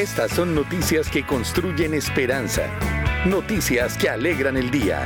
Estas son noticias que construyen esperanza. Noticias que alegran el día.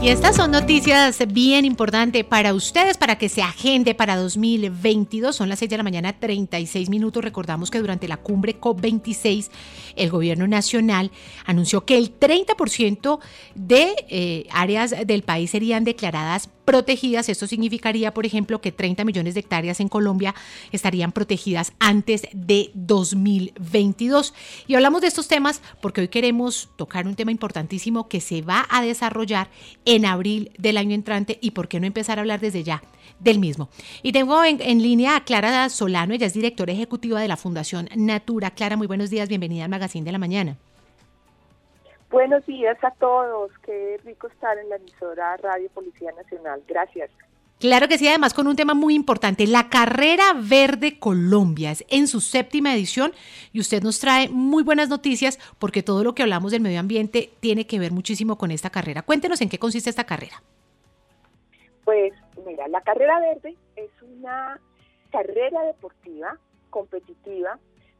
Y estas son noticias bien importantes para ustedes, para que se agende para 2022. Son las 6 de la mañana, 36 minutos. Recordamos que durante la cumbre COP26, el gobierno nacional anunció que el 30% de eh, áreas del país serían declaradas protegidas. Esto significaría, por ejemplo, que 30 millones de hectáreas en Colombia estarían protegidas antes de 2022. Y hablamos de estos temas porque hoy queremos tocar un tema importantísimo que se va a desarrollar en abril del año entrante y por qué no empezar a hablar desde ya del mismo. Y tengo en, línea a Clara Solano, ella es directora ejecutiva de la Fundación Natura. Clara, muy buenos días, bienvenida al Magazine de la Mañana. Buenos días a todos, qué rico estar en la emisora Radio Policía Nacional. Gracias. Claro que sí, además con un tema muy importante, la Carrera Verde Colombia es en su séptima edición y usted nos trae muy buenas noticias porque todo lo que hablamos del medio ambiente tiene que ver muchísimo con esta carrera. Cuéntenos en qué consiste esta carrera. Pues mira, la Carrera Verde es una carrera deportiva competitiva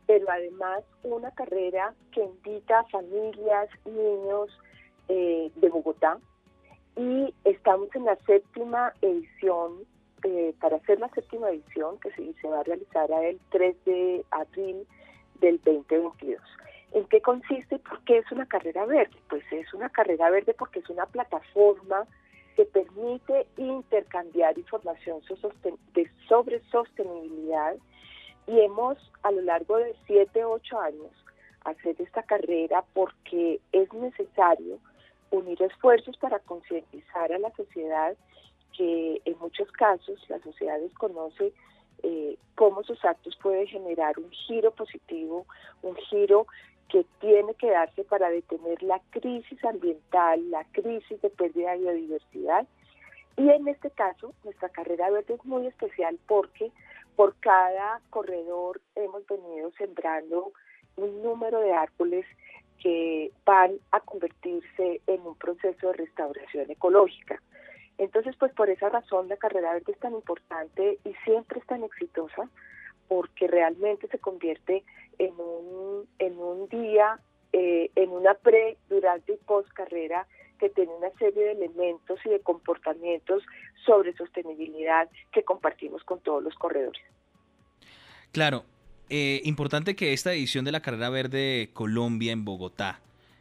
pero además una carrera que invita a familias, niños eh, de Bogotá. Y estamos en la séptima edición, eh, para hacer la séptima edición, que se, va a realizar el 3 de abril del 2022. ¿En qué consiste y por qué es una carrera verde? Pues es una carrera verde porque es una plataforma que permite intercambiar información sobre sostenibilidad y hemos a lo largo de siete, ocho años hacer esta carrera porque es necesario unir esfuerzos para concientizar a la sociedad que en muchos casos la sociedad desconoce eh, cómo sus actos pueden generar un giro positivo, un giro que tiene que darse para detener la crisis ambiental, la crisis de pérdida de biodiversidad. Y en este caso, nuestra carrera verde es muy especial porque por cada corredor hemos venido sembrando un número de árboles que van a convertirse en un proceso de restauración ecológica. Entonces, pues por esa razón la carrera verde es tan importante y siempre es tan exitosa porque realmente se convierte en un, en un día, eh, en una pre, durante y post carrera que tiene una serie de elementos y de comportamientos sobre sostenibilidad que compartimos con todos los corredores. Claro, eh, importante que esta edición de la Carrera Verde Colombia en Bogotá,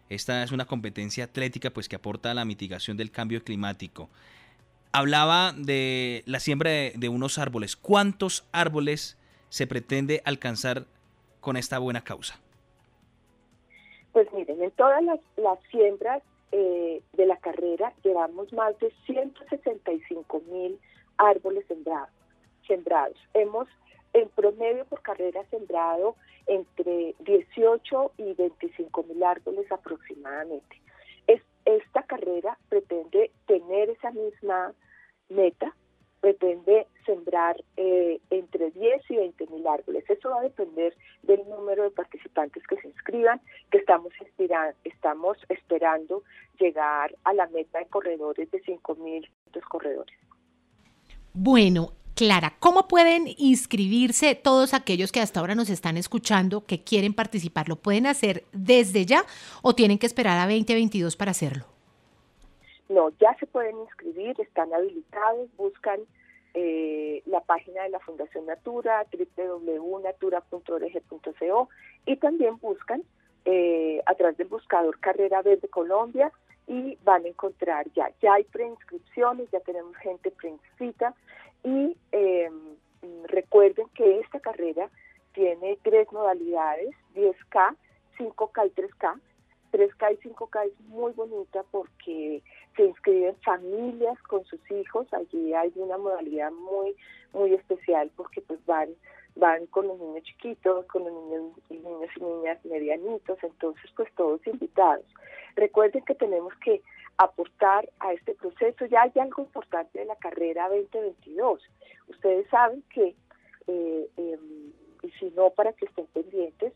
esta es una competencia atlética pues que aporta a la mitigación del cambio climático. Hablaba de la siembra de, unos árboles. ¿Cuántos árboles se pretende alcanzar con esta buena causa? Pues miren, en todas las, las siembras eh, de la carrera llevamos más de 165 mil árboles sembrados. sembrados. Hemos en promedio por carrera sembrado entre 18 y 25 mil árboles aproximadamente. Es, esta carrera pretende tener esa misma meta, pretende sembrar eh, entre 10 y 20 mil árboles. Eso va a depender del número de participantes que se inscriban, que estamos, estamos esperando llegar a la meta de corredores de 5 mil corredores. Bueno, Clara, ¿cómo pueden inscribirse todos aquellos que hasta ahora nos están escuchando que quieren participar? ¿Lo pueden hacer desde ya o tienen que esperar a 2022 para hacerlo? No, ya se pueden inscribir, están habilitados, buscan eh, la página de la Fundación Natura, www.natura.org.co y también buscan eh, a través del buscador Carrera Verde Colombia y van a encontrar ya, ya hay preinscripciones, ya tenemos gente preinscrita y eh, recuerden que esta carrera tiene tres modalidades, 10K, 5K y 3K. 3K y 5K es muy bonita porque se inscriben familias con sus hijos. Allí hay una modalidad muy muy especial porque pues van van con los niños chiquitos, con los niños, niños y niñas medianitos, entonces pues todos invitados. Recuerden que tenemos que aportar a este proceso. Ya hay algo importante de la carrera 2022. Ustedes saben que, eh, em, y si no, para que estén pendientes,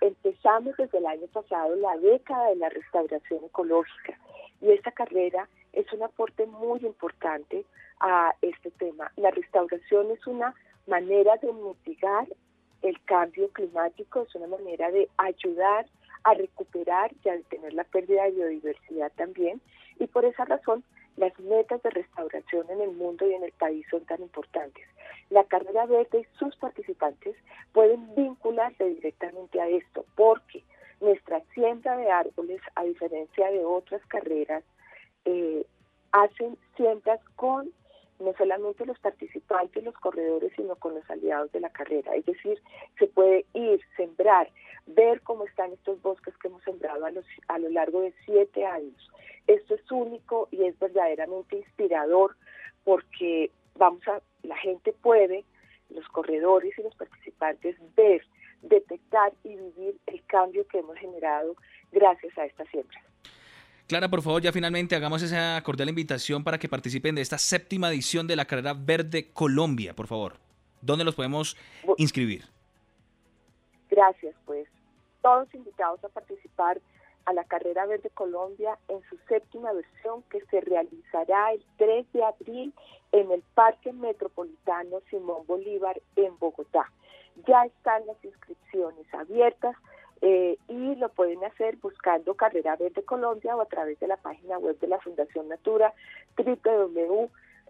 empezamos desde el año pasado la década de la restauración ecológica y esta carrera es un aporte muy importante a este tema. La restauración es una manera de mitigar el cambio climático, es una manera de ayudar a recuperar y a detener la pérdida de biodiversidad también. Y por esa razón, las metas de restauración en el mundo y en el país son tan importantes. La carrera verde y sus participantes pueden vincularse directamente a esto, porque nuestra siembra de árboles, a diferencia de otras carreras, eh, hacen siembras con no solamente los participantes, los corredores, sino con los aliados de la carrera. Es decir, se puede ir, sembrar, ver cómo están estos bosques que hemos sembrado a, a lo largo de siete años. Esto es único y es verdaderamente inspirador porque vamos a, la gente puede, los corredores y los participantes, ver, detectar y vivir el cambio que hemos generado gracias a esta siembra. Clara, por favor, ya finalmente hagamos esa cordial invitación para que participen de esta séptima edición de la Carrera Verde Colombia, por favor. ¿Dónde los podemos inscribir? Gracias, pues. Todos invitados a participar a la Carrera Verde Colombia en su séptima versión que se realizará el 3 de abril en el Parque Metropolitano Simón Bolívar en Bogotá. Ya están las inscripciones abiertas eh, y lo pueden hacer buscando Carrera Verde Colombia o a través de la página web de la Fundación Natura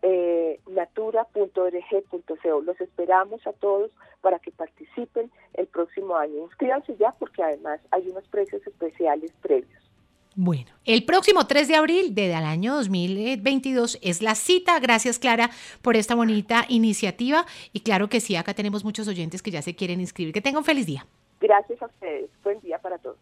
www.natura.org.co. Los esperamos a todos para que participen el próximo año. Inscríbanse ya porque además hay unos precios especiales previos. Bueno, el próximo 3 de abril del año 2022 es la cita. Gracias, Clara, por esta bonita iniciativa. Y claro que sí, acá tenemos muchos oyentes que ya se quieren inscribir. Que tengan un feliz día. Gracias a ustedes. Buen día para todos.